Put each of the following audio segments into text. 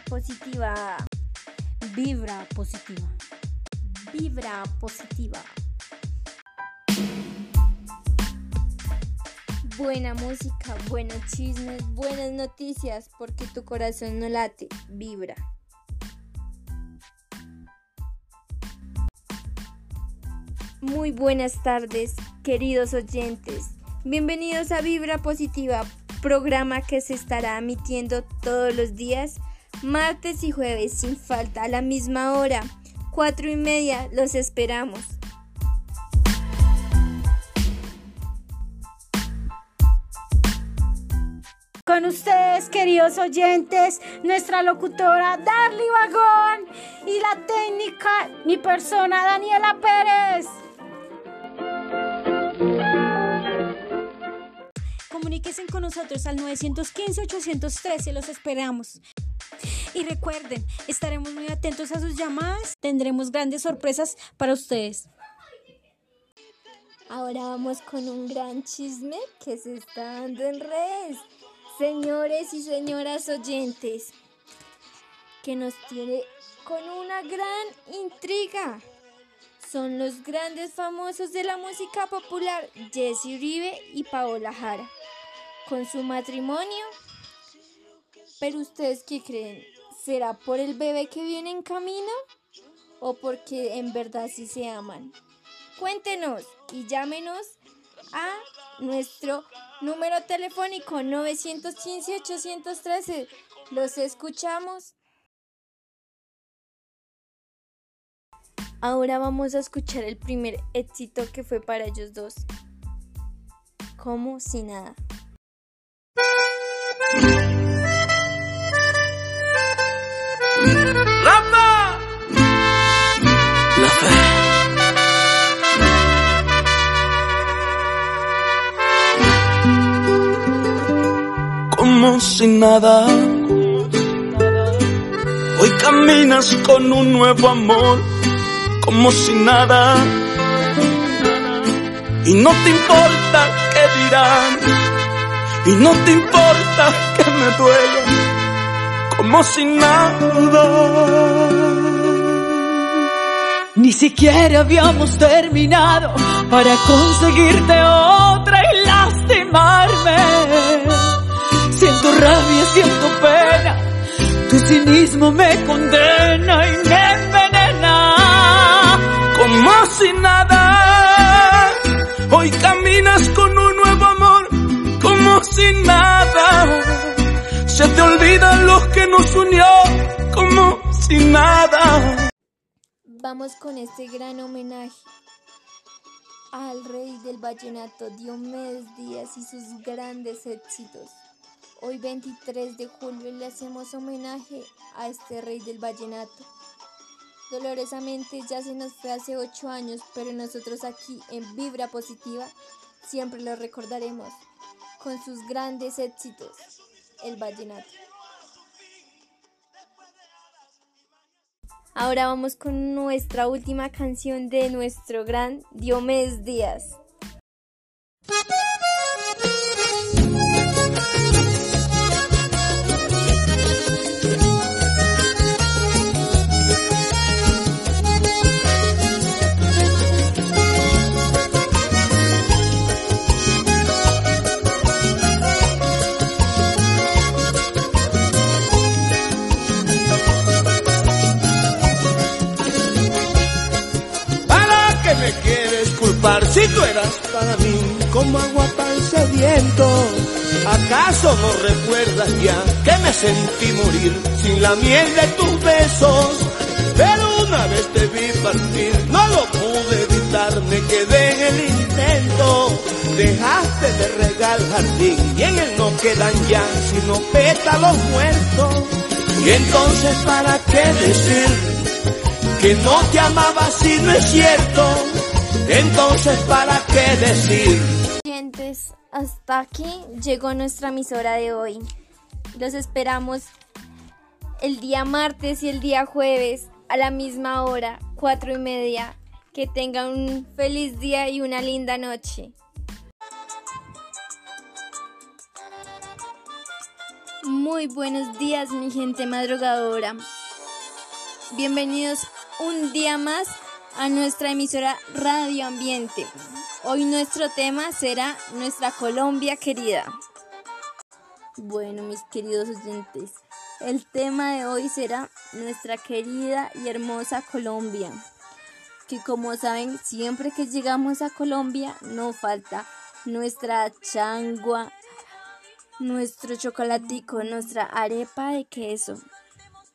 Positiva. Vibra positiva. Vibra positiva. Buena música, buenos chismes, buenas noticias, porque tu corazón no late, vibra. Muy buenas tardes, queridos oyentes. Bienvenidos a Vibra Positiva, programa que se estará emitiendo todos los días, martes y jueves, sin falta, a la misma hora, cuatro y media. Los esperamos. Con ustedes, queridos oyentes, nuestra locutora Darly Vagón y la técnica, mi persona Daniela Pérez. Comuníquense con nosotros al 915-813, los esperamos. Y recuerden, estaremos muy atentos a sus llamadas, tendremos grandes sorpresas para ustedes. Ahora vamos con un gran chisme que se está dando en redes. Señores y señoras oyentes, que nos tiene con una gran intriga. Son los grandes famosos de la música popular, Jesse Uribe y Paola Jara, con su matrimonio. Pero ustedes qué creen? ¿Será por el bebé que viene en camino? ¿O porque en verdad sí se aman? Cuéntenos y llámenos a nuestro número telefónico 915-813. Los escuchamos. Ahora vamos a escuchar el primer éxito que fue para ellos dos. Como si nada. La. Como si nada. Hoy caminas con un nuevo amor, como si nada. Y no te importa qué dirán, y no te importa que me duela, como si nada. Ni siquiera habíamos terminado para conseguirte otra y lastimarme. Siento rabia, siento pena, tu cinismo me condena y me envenena. como si nada. Hoy caminas con un nuevo amor, como si nada. Olvidan los que nos unió, como si nada. Vamos con este gran homenaje al rey del vallenato Diomedes Díaz y sus grandes éxitos. Hoy 23 de julio le hacemos homenaje a este rey del vallenato. Dolorosamente ya se nos fue hace 8 años, pero nosotros aquí en Vibra Positiva siempre lo recordaremos con sus grandes éxitos, el vallenato. Ahora vamos con nuestra última canción de nuestro gran Diomedes Díaz. ¿Acaso no recuerdas ya que me sentí morir sin la miel de tus besos? Pero una vez te vi partir, no lo pude evitar, me quedé en el intento. Dejaste de regar jardín y en él no quedan ya sino pétalos muertos. Y entonces, ¿para qué decir? que no te amaba si no es cierto. Entonces, ¿para qué decir? Hasta aquí llegó nuestra emisora de hoy. Los esperamos el día martes y el día jueves a la misma hora, cuatro y media. Que tengan un feliz día y una linda noche. Muy buenos días, mi gente madrugadora. Bienvenidos un día más a nuestra emisora Radio Ambiente. Hoy nuestro tema será nuestra Colombia querida. Bueno, mis queridos oyentes, el tema de hoy será nuestra querida y hermosa Colombia. Que como saben, siempre que llegamos a Colombia no falta nuestra changua, nuestro chocolatico, nuestra arepa de queso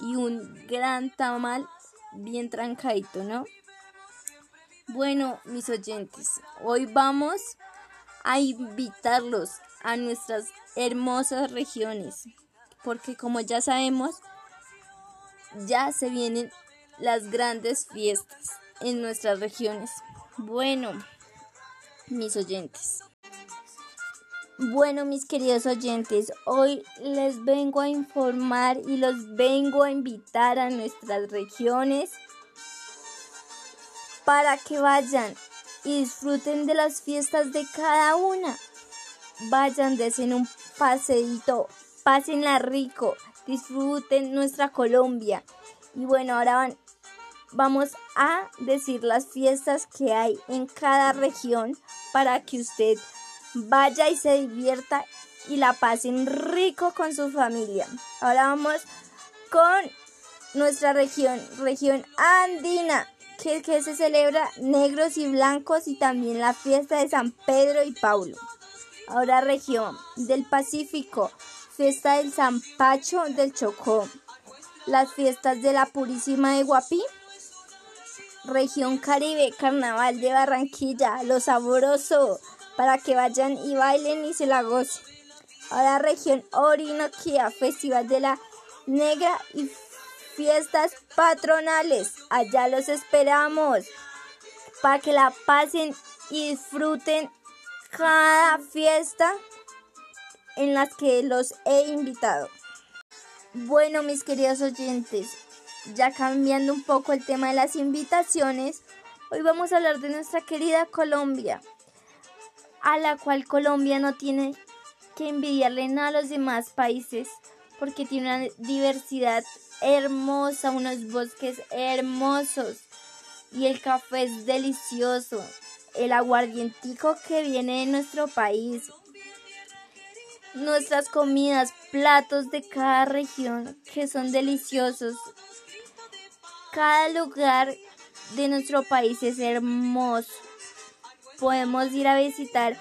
y un gran tamal bien trancadito, ¿no? Bueno, mis oyentes, hoy vamos a invitarlos a nuestras hermosas regiones, porque como ya sabemos, ya se vienen las grandes fiestas en nuestras regiones. Bueno, mis oyentes. Bueno, mis queridos oyentes, hoy les vengo a informar y los vengo a invitar a nuestras regiones para que vayan y disfruten de las fiestas de cada una. Vayan, desen un paseíto, pásenla rico, disfruten nuestra Colombia. Y bueno, ahora van, vamos a decir las fiestas que hay en cada región para que usted vaya y se divierta y la pasen rico con su familia. Ahora vamos con nuestra región, región andina que, se celebra negros y blancos y también la fiesta de San Pedro y Paulo. Ahora región del Pacífico, fiesta del San Pacho del Chocó, las fiestas de la Purísima de Guapí, región Caribe, Carnaval de Barranquilla, lo sabroso, para que vayan y bailen y se la gocen. Ahora región Orinoquía, Festival de la Negra y fiestas patronales. Allá los esperamos para que la pasen y disfruten cada fiesta en las que los he invitado. Bueno, mis queridos oyentes, ya cambiando un poco el tema de las invitaciones, hoy vamos a hablar de nuestra querida Colombia, a la cual Colombia no tiene que envidiarle nada a los demás países porque tiene una diversidad hermosa, unos bosques hermosos y el café es delicioso. El aguardientico que viene de nuestro país. Nuestras comidas, platos de cada región que son deliciosos. Cada lugar de nuestro país es hermoso. Podemos ir a visitar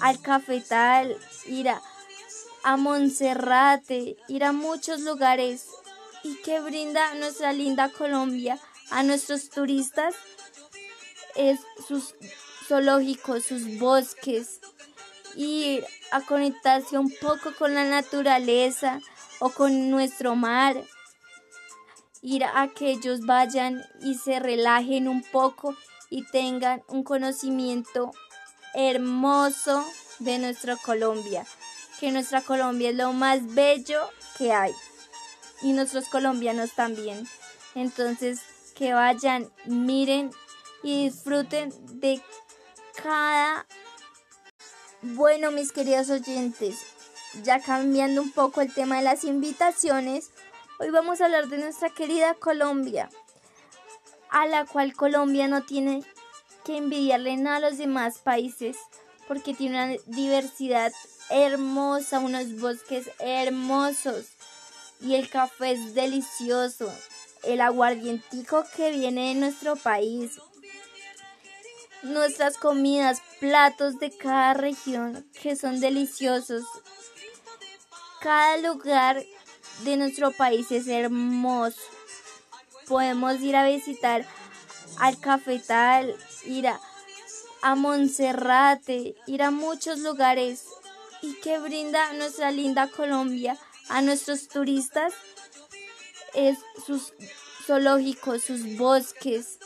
al cafetal, ir a, a Monserrate, ir a muchos lugares y que brinda nuestra linda Colombia a nuestros turistas es sus zoológicos, sus bosques, ir a conectarse un poco con la naturaleza o con nuestro mar, ir a que ellos vayan y se relajen un poco y tengan un conocimiento hermoso de nuestra Colombia, que nuestra Colombia es lo más bello que hay y nuestros colombianos también. Entonces, que vayan, miren y disfruten de cada... Bueno, mis queridos oyentes, ya cambiando un poco el tema de las invitaciones, hoy vamos a hablar de nuestra querida Colombia, a la cual Colombia no tiene que envidiarle nada a los demás países porque tiene una diversidad hermosa, unos bosques hermosos y el café es delicioso. El aguardientico que viene de nuestro país. Nuestras comidas, platos de cada región que son deliciosos. Cada lugar de nuestro país es hermoso. Podemos ir a visitar al cafetal, ir a, a Monserrate, ir a muchos lugares y que brinda nuestra linda Colombia a nuestros turistas es sus zoológicos, sus bosques,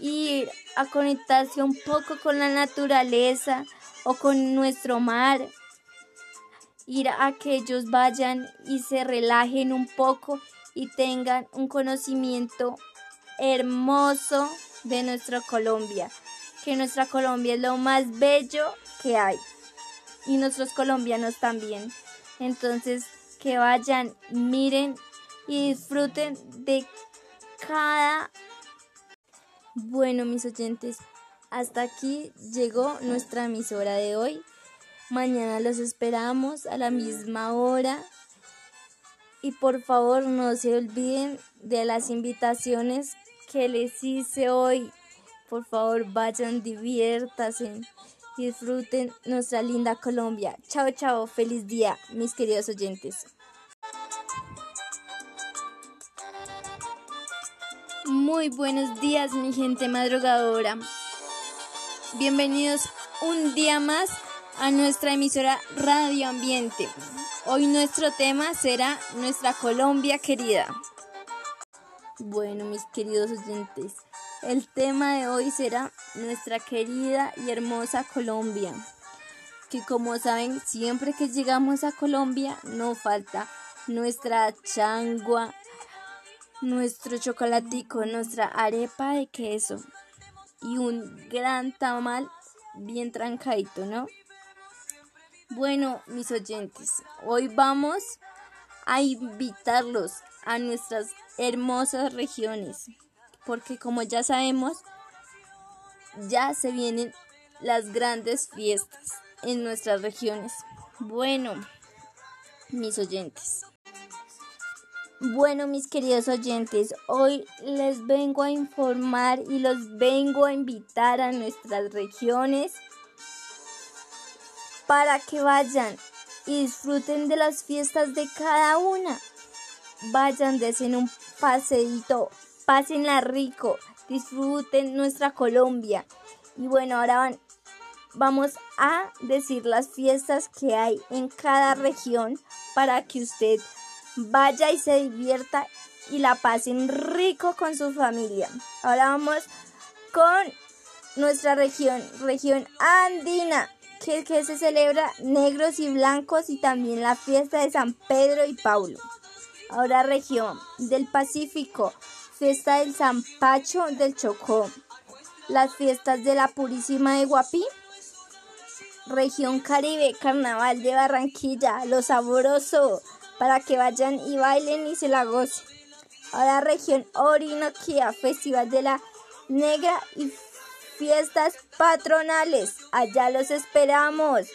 ir a conectarse un poco con la naturaleza o con nuestro mar, ir a que ellos vayan y se relajen un poco y tengan un conocimiento hermoso de nuestra Colombia, que nuestra Colombia es lo más bello que hay y nuestros colombianos también. Entonces, que vayan, miren y disfruten de cada... Bueno, mis oyentes, hasta aquí llegó nuestra emisora de hoy. Mañana los esperamos a la misma hora. Y por favor no se olviden de las invitaciones que les hice hoy. Por favor vayan, diviértanse disfruten nuestra linda Colombia. Chao, chao, feliz día, mis queridos oyentes. Muy buenos días, mi gente madrugadora. Bienvenidos un día más a nuestra emisora Radio Ambiente. Hoy nuestro tema será nuestra Colombia querida. Bueno, mis queridos oyentes, el tema de hoy será nuestra querida y hermosa Colombia. Que como saben, siempre que llegamos a Colombia no falta nuestra changua, nuestro chocolatico, nuestra arepa de queso y un gran tamal bien trancadito, ¿no? Bueno, mis oyentes, hoy vamos a invitarlos a nuestras hermosas regiones, porque como ya sabemos, ya se vienen las grandes fiestas en nuestras regiones. Bueno, mis oyentes. Bueno, mis queridos oyentes, hoy les vengo a informar y los vengo a invitar a nuestras regiones para que vayan y disfruten de las fiestas de cada una. Vayan, desen un paseíto, pásenla rico, disfruten nuestra Colombia. Y bueno, ahora van, vamos a decir las fiestas que hay en cada región para que usted vaya y se divierta y la pasen rico con su familia. Ahora vamos con nuestra región, región andina que, se celebra negros y blancos y también la fiesta de San Pedro y Paulo. Ahora región del Pacífico, fiesta del San Pacho del Chocó, las fiestas de la Purísima de Guapí, región Caribe, Carnaval de Barranquilla, lo sabroso, para que vayan y bailen y se la gocen. Ahora región Orinoquía, Festival de la Negra y fiestas patronales. Allá los esperamos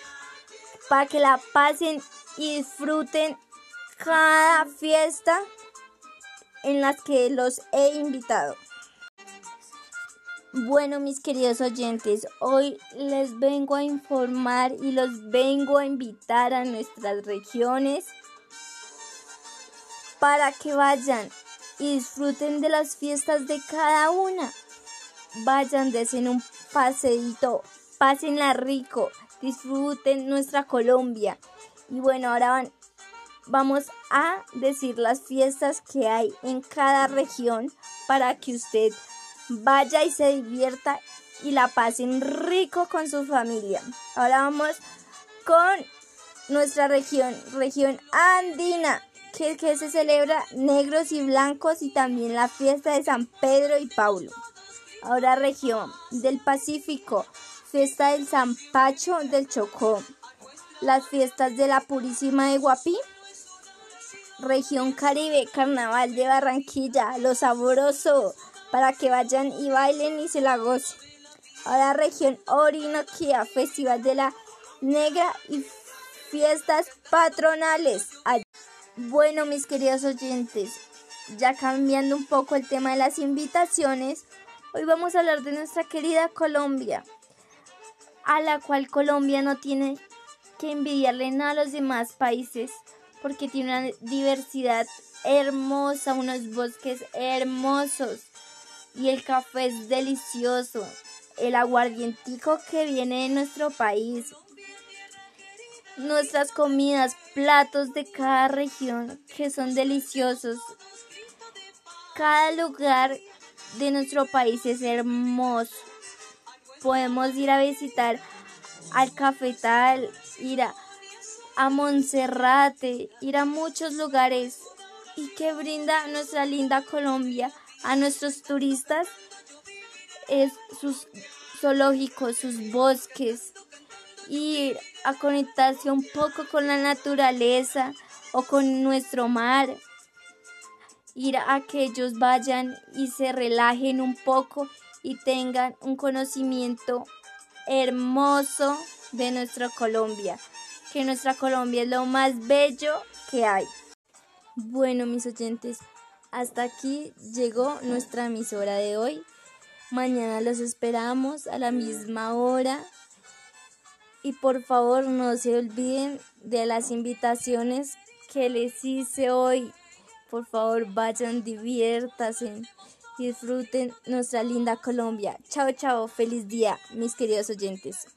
para que la pasen y disfruten cada fiesta en las que los he invitado. Bueno, mis queridos oyentes, hoy les vengo a informar y los vengo a invitar a nuestras regiones para que vayan y disfruten de las fiestas de cada una vayan, desen un paseíto, pásenla rico, disfruten nuestra Colombia. Y bueno, ahora van, vamos a decir las fiestas que hay en cada región para que usted vaya y se divierta y la pasen rico con su familia. Ahora vamos con nuestra región, región andina, que, que se celebra negros y blancos y también la fiesta de San Pedro y Paulo. Ahora región del Pacífico, fiesta del San Pacho del Chocó, las fiestas de la Purísima de Guapí, región Caribe, Carnaval de Barranquilla, lo sabroso, para que vayan y bailen y se la gocen. Ahora región Orinoquía, Festival de la Negra y fiestas patronales. Bueno, mis queridos oyentes, ya cambiando un poco el tema de las invitaciones, Hoy vamos a hablar de nuestra querida Colombia, a la cual Colombia no tiene que envidiarle nada a los demás países porque tiene una diversidad hermosa, unos bosques hermosos y el café es delicioso, el aguardientico que viene de nuestro país, nuestras comidas, platos de cada región que son deliciosos. Cada lugar de nuestro país es hermoso. Podemos ir a visitar al Cafetal, ir a, a Monserrate, ir a muchos lugares y que brinda nuestra linda Colombia a nuestros turistas es sus zoológicos, sus bosques, ir a conectarse un poco con la naturaleza, o con nuestro mar. Ir a que ellos vayan y se relajen un poco y tengan un conocimiento hermoso de nuestra Colombia, que nuestra Colombia es lo más bello que hay. Bueno, mis oyentes, hasta aquí llegó nuestra emisora de hoy. Mañana los esperamos a la misma hora. Y por favor no se olviden de las invitaciones que les hice hoy. Por favor vayan, diviértanse, disfruten nuestra linda Colombia. Chao, chao, feliz día, mis queridos oyentes.